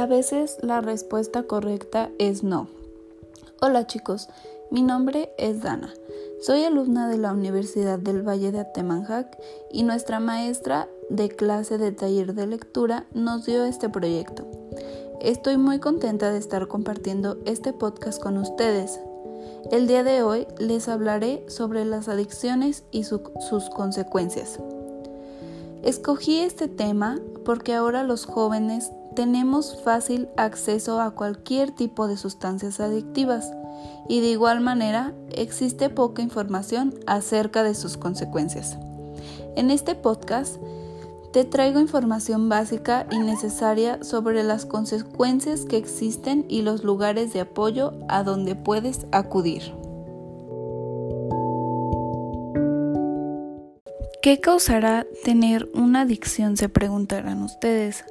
A veces la respuesta correcta es no. Hola chicos, mi nombre es Dana. Soy alumna de la Universidad del Valle de Atemajac y nuestra maestra de clase de taller de lectura nos dio este proyecto. Estoy muy contenta de estar compartiendo este podcast con ustedes. El día de hoy les hablaré sobre las adicciones y sus consecuencias. Escogí este tema porque ahora los jóvenes tenemos fácil acceso a cualquier tipo de sustancias adictivas y de igual manera existe poca información acerca de sus consecuencias. En este podcast te traigo información básica y necesaria sobre las consecuencias que existen y los lugares de apoyo a donde puedes acudir. ¿Qué causará tener una adicción? Se preguntarán ustedes.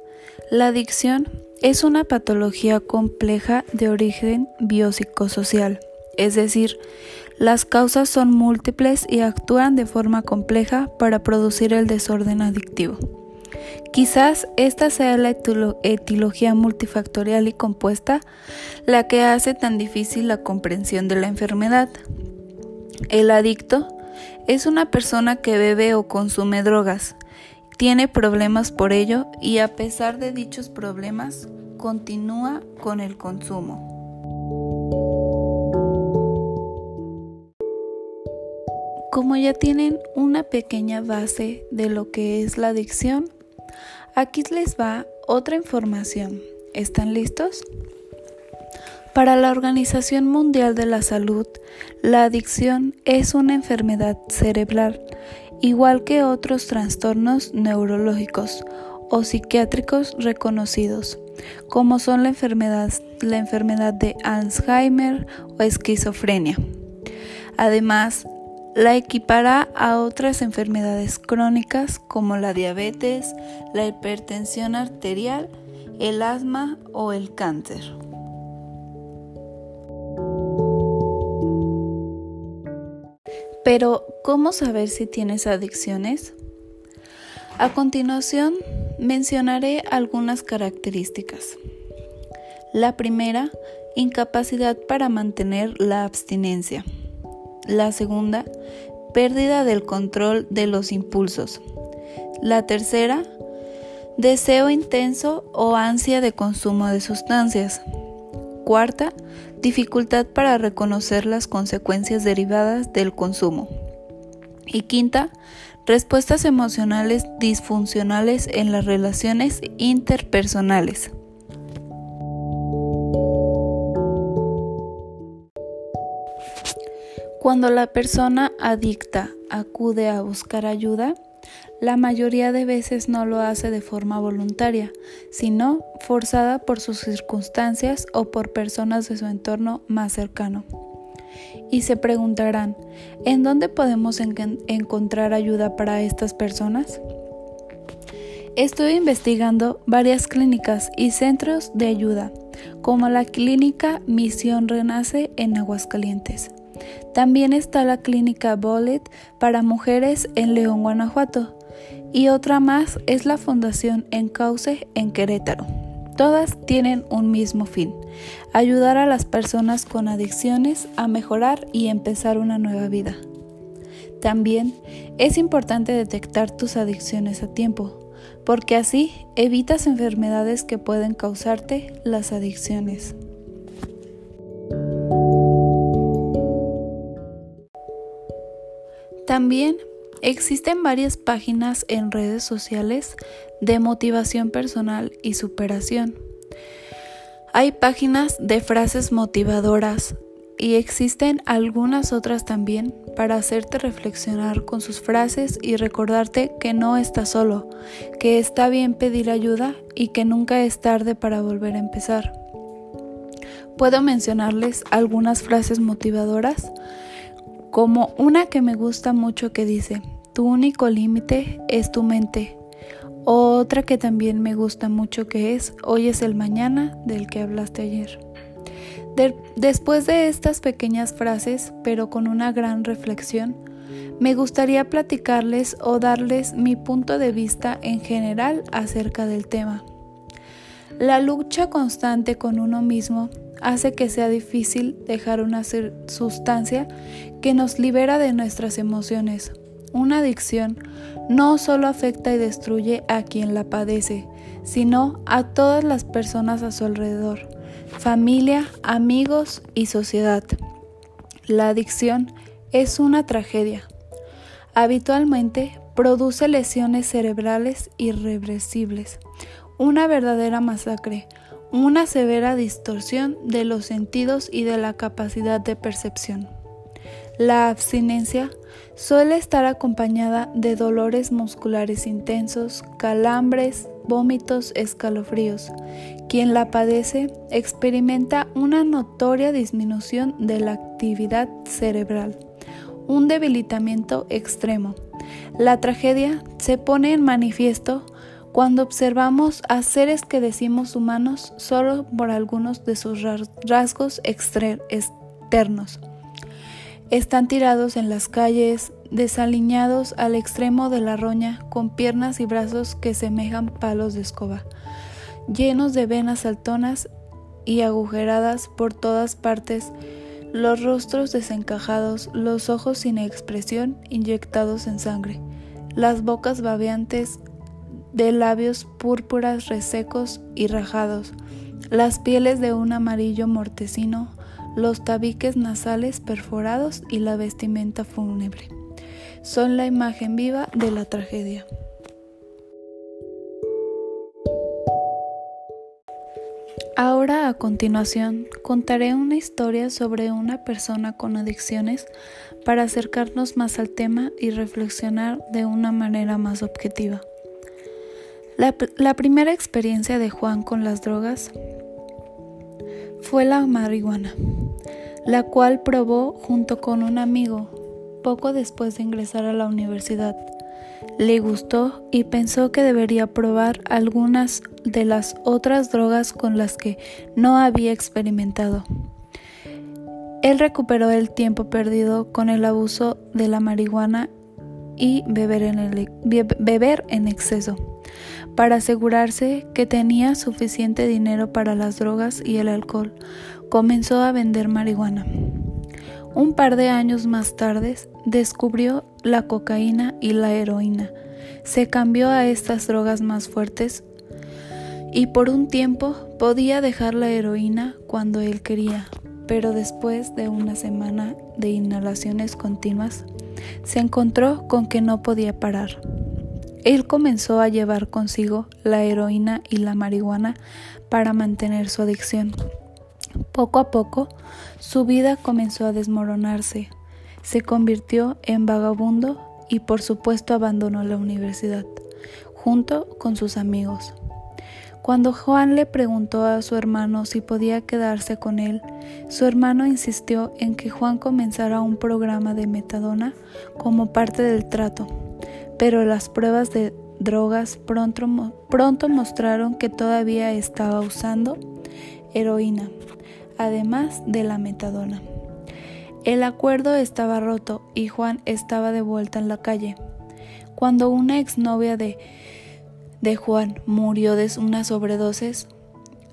La adicción es una patología compleja de origen biopsicosocial, es decir, las causas son múltiples y actúan de forma compleja para producir el desorden adictivo. Quizás esta sea la etiología multifactorial y compuesta la que hace tan difícil la comprensión de la enfermedad. El adicto es una persona que bebe o consume drogas, tiene problemas por ello y a pesar de dichos problemas continúa con el consumo. Como ya tienen una pequeña base de lo que es la adicción, aquí les va otra información. ¿Están listos? Para la Organización Mundial de la Salud, la adicción es una enfermedad cerebral, igual que otros trastornos neurológicos o psiquiátricos reconocidos, como son la enfermedad, la enfermedad de Alzheimer o esquizofrenia. Además, la equipará a otras enfermedades crónicas como la diabetes, la hipertensión arterial, el asma o el cáncer. Pero, ¿cómo saber si tienes adicciones? A continuación, mencionaré algunas características. La primera, incapacidad para mantener la abstinencia. La segunda, pérdida del control de los impulsos. La tercera, deseo intenso o ansia de consumo de sustancias. Cuarta, dificultad para reconocer las consecuencias derivadas del consumo. Y quinta, respuestas emocionales disfuncionales en las relaciones interpersonales. Cuando la persona adicta acude a buscar ayuda, la mayoría de veces no lo hace de forma voluntaria, sino forzada por sus circunstancias o por personas de su entorno más cercano. Y se preguntarán, ¿en dónde podemos encontrar ayuda para estas personas? Estoy investigando varias clínicas y centros de ayuda, como la clínica Misión Renace en Aguascalientes. También está la clínica Bullet para mujeres en León, Guanajuato, y otra más es la Fundación Encauce en Querétaro. Todas tienen un mismo fin, ayudar a las personas con adicciones a mejorar y empezar una nueva vida. También es importante detectar tus adicciones a tiempo, porque así evitas enfermedades que pueden causarte las adicciones. También existen varias páginas en redes sociales de motivación personal y superación. Hay páginas de frases motivadoras y existen algunas otras también para hacerte reflexionar con sus frases y recordarte que no estás solo, que está bien pedir ayuda y que nunca es tarde para volver a empezar. Puedo mencionarles algunas frases motivadoras como una que me gusta mucho que dice, tu único límite es tu mente. Otra que también me gusta mucho que es, hoy es el mañana del que hablaste ayer. después de estas pequeñas frases, pero con una gran reflexión, me gustaría platicarles o darles mi punto de vista en general acerca del tema. La lucha constante con uno mismo hace que sea difícil dejar una sustancia que nos libera de nuestras emociones. Una adicción no solo afecta y destruye a quien la padece, sino a todas las personas a su alrededor, familia, amigos y sociedad. La adicción es una tragedia. Habitualmente produce lesiones cerebrales irreversibles, una verdadera masacre, una severa distorsión de los sentidos y de la capacidad de percepción. La abstinencia suele estar acompañada de dolores musculares intensos, calambres, vómitos, escalofríos. Quien la padece experimenta una notoria disminución de la actividad cerebral, un debilitamiento extremo. La tragedia se pone en manifiesto cuando observamos a seres que decimos humanos solo por algunos de sus rasgos externos. Están tirados en las calles, desaliñados al extremo de la roña, con piernas y brazos que semejan palos de escoba, llenos de venas saltonas y agujeradas por todas partes, los rostros desencajados, los ojos sin expresión inyectados en sangre, las bocas babeantes de labios púrpuras resecos y rajados, las pieles de un amarillo mortecino los tabiques nasales perforados y la vestimenta fúnebre. Son la imagen viva de la tragedia. Ahora a continuación contaré una historia sobre una persona con adicciones para acercarnos más al tema y reflexionar de una manera más objetiva. La, primera experiencia de Juan con las drogas fue la marihuana, la cual probó junto con un amigo poco después de ingresar a la universidad. Le gustó y pensó que debería probar algunas de las otras drogas con las que no había experimentado. Él recuperó el tiempo perdido con el abuso de la marihuana y beber en exceso para asegurarse que tenía suficiente dinero para las drogas y el alcohol, comenzó a vender marihuana. Un par de años más tarde descubrió la cocaína y la heroína. Se cambió a estas drogas más fuertes y por un tiempo podía dejar la heroína cuando él quería, pero después de una semana de inhalaciones continuas, se encontró con que no podía parar. Él comenzó a llevar consigo la heroína y la marihuana para mantener su adicción. Poco a poco, su vida comenzó a desmoronarse. Se convirtió en vagabundo y por supuesto abandonó la universidad, junto con sus amigos. Cuando Juan le preguntó a su hermano si podía quedarse con él, su hermano insistió en que Juan comenzara un programa de metadona como parte del trato pero las pruebas de drogas pronto, pronto mostraron que todavía estaba usando heroína, además de la metadona. El acuerdo estaba roto y Juan estaba de vuelta en la calle. Cuando una exnovia de, de Juan murió de una sobredosis,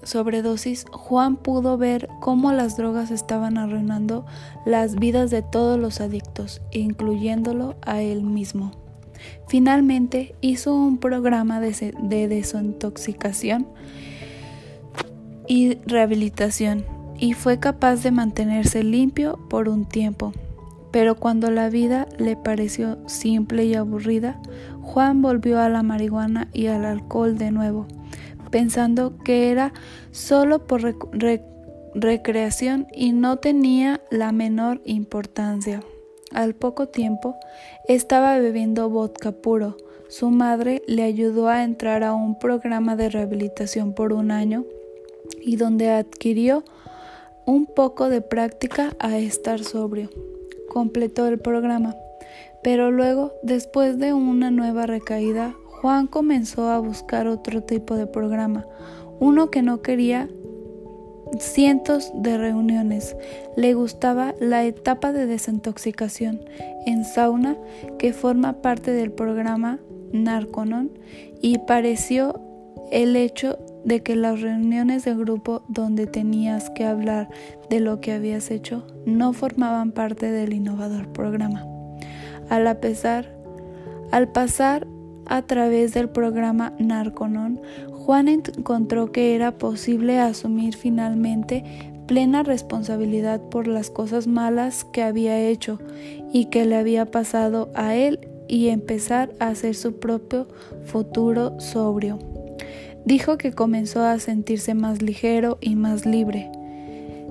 sobredosis, Juan pudo ver cómo las drogas estaban arruinando las vidas de todos los adictos, incluyéndolo a él mismo. Finalmente hizo un programa de, desintoxicación y rehabilitación y fue capaz de mantenerse limpio por un tiempo. Pero cuando la vida le pareció simple y aburrida, Juan volvió a la marihuana y al alcohol de nuevo, pensando que era solo por recreación y no tenía la menor importancia. Al poco tiempo estaba bebiendo vodka puro. Su madre le ayudó a entrar a un programa de rehabilitación por un año y donde adquirió un poco de práctica a estar sobrio. Completó el programa, pero luego, después de una nueva recaída, Juan comenzó a buscar otro tipo de programa, uno que no quería cientos de reuniones. Le gustaba la etapa de desintoxicación en sauna que forma parte del programa Narconon y pareció el hecho de que las reuniones de grupo donde tenías que hablar de lo que habías hecho no formaban parte del innovador programa. Al, pesar, al pasar a través del programa Narconon, Juan encontró que era posible asumir finalmente plena responsabilidad por las cosas malas que había hecho y que le había pasado a él y empezar a hacer su propio futuro sobrio. Dijo que comenzó a sentirse más ligero y más libre.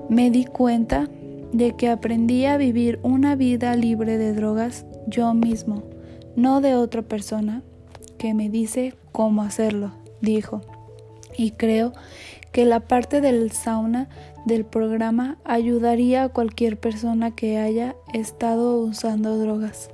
Me di cuenta de que aprendí a vivir una vida libre de drogas yo mismo, no de otra persona que me dice cómo hacerlo, dijo. Y creo que la parte del sauna del programa ayudaría a cualquier persona que haya estado usando drogas.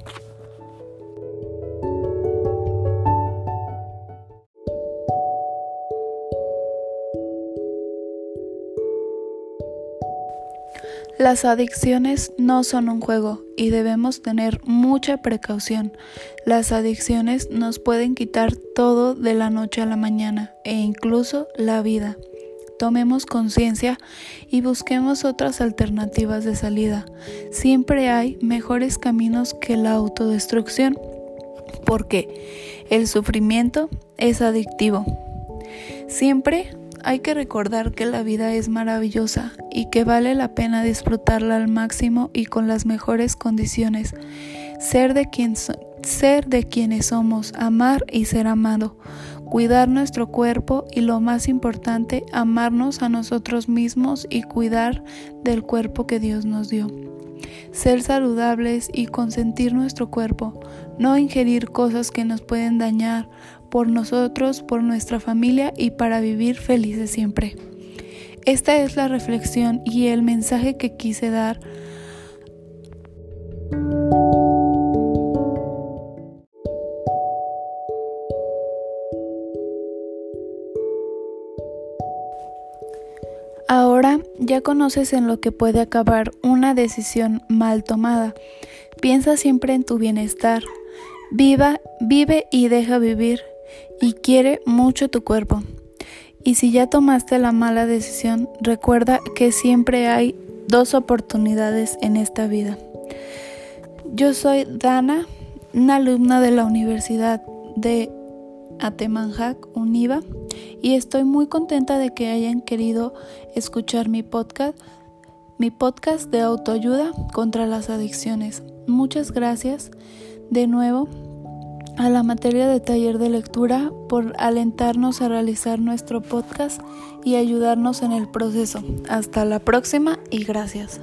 Las adicciones no son un juego y debemos tener mucha precaución. Las adicciones nos pueden quitar todo de la noche a la mañana e incluso la vida. Tomemos conciencia y busquemos otras alternativas de salida. Siempre hay mejores caminos que la autodestrucción porque el sufrimiento es adictivo. Siempre hay que recordar que la vida es maravillosa y que vale la pena disfrutarla al máximo y con las mejores condiciones. Ser de, quien quienes somos, amar y ser amado, cuidar nuestro cuerpo y lo más importante, amarnos a nosotros mismos y cuidar del cuerpo que Dios nos dio. Ser saludables y consentir nuestro cuerpo, no ingerir cosas que nos pueden dañar, por nosotros, por nuestra familia y para vivir felices siempre. Esta es la reflexión y el mensaje que quise dar. Ahora ya conoces en lo que puede acabar una decisión mal tomada. Piensa siempre en tu bienestar. Viva, vive y deja vivir y quiere mucho tu cuerpo. Y si ya tomaste la mala decisión, recuerda que siempre hay dos oportunidades en esta vida. Yo soy Dana, una alumna de la Universidad de Atemanjac, UNIVA, y estoy muy contenta de que hayan querido escuchar mi podcast, mi podcast de autoayuda contra las adicciones. Muchas gracias de nuevo a la materia de taller de lectura por alentarnos a realizar nuestro podcast y ayudarnos en el proceso. Hasta la próxima y gracias.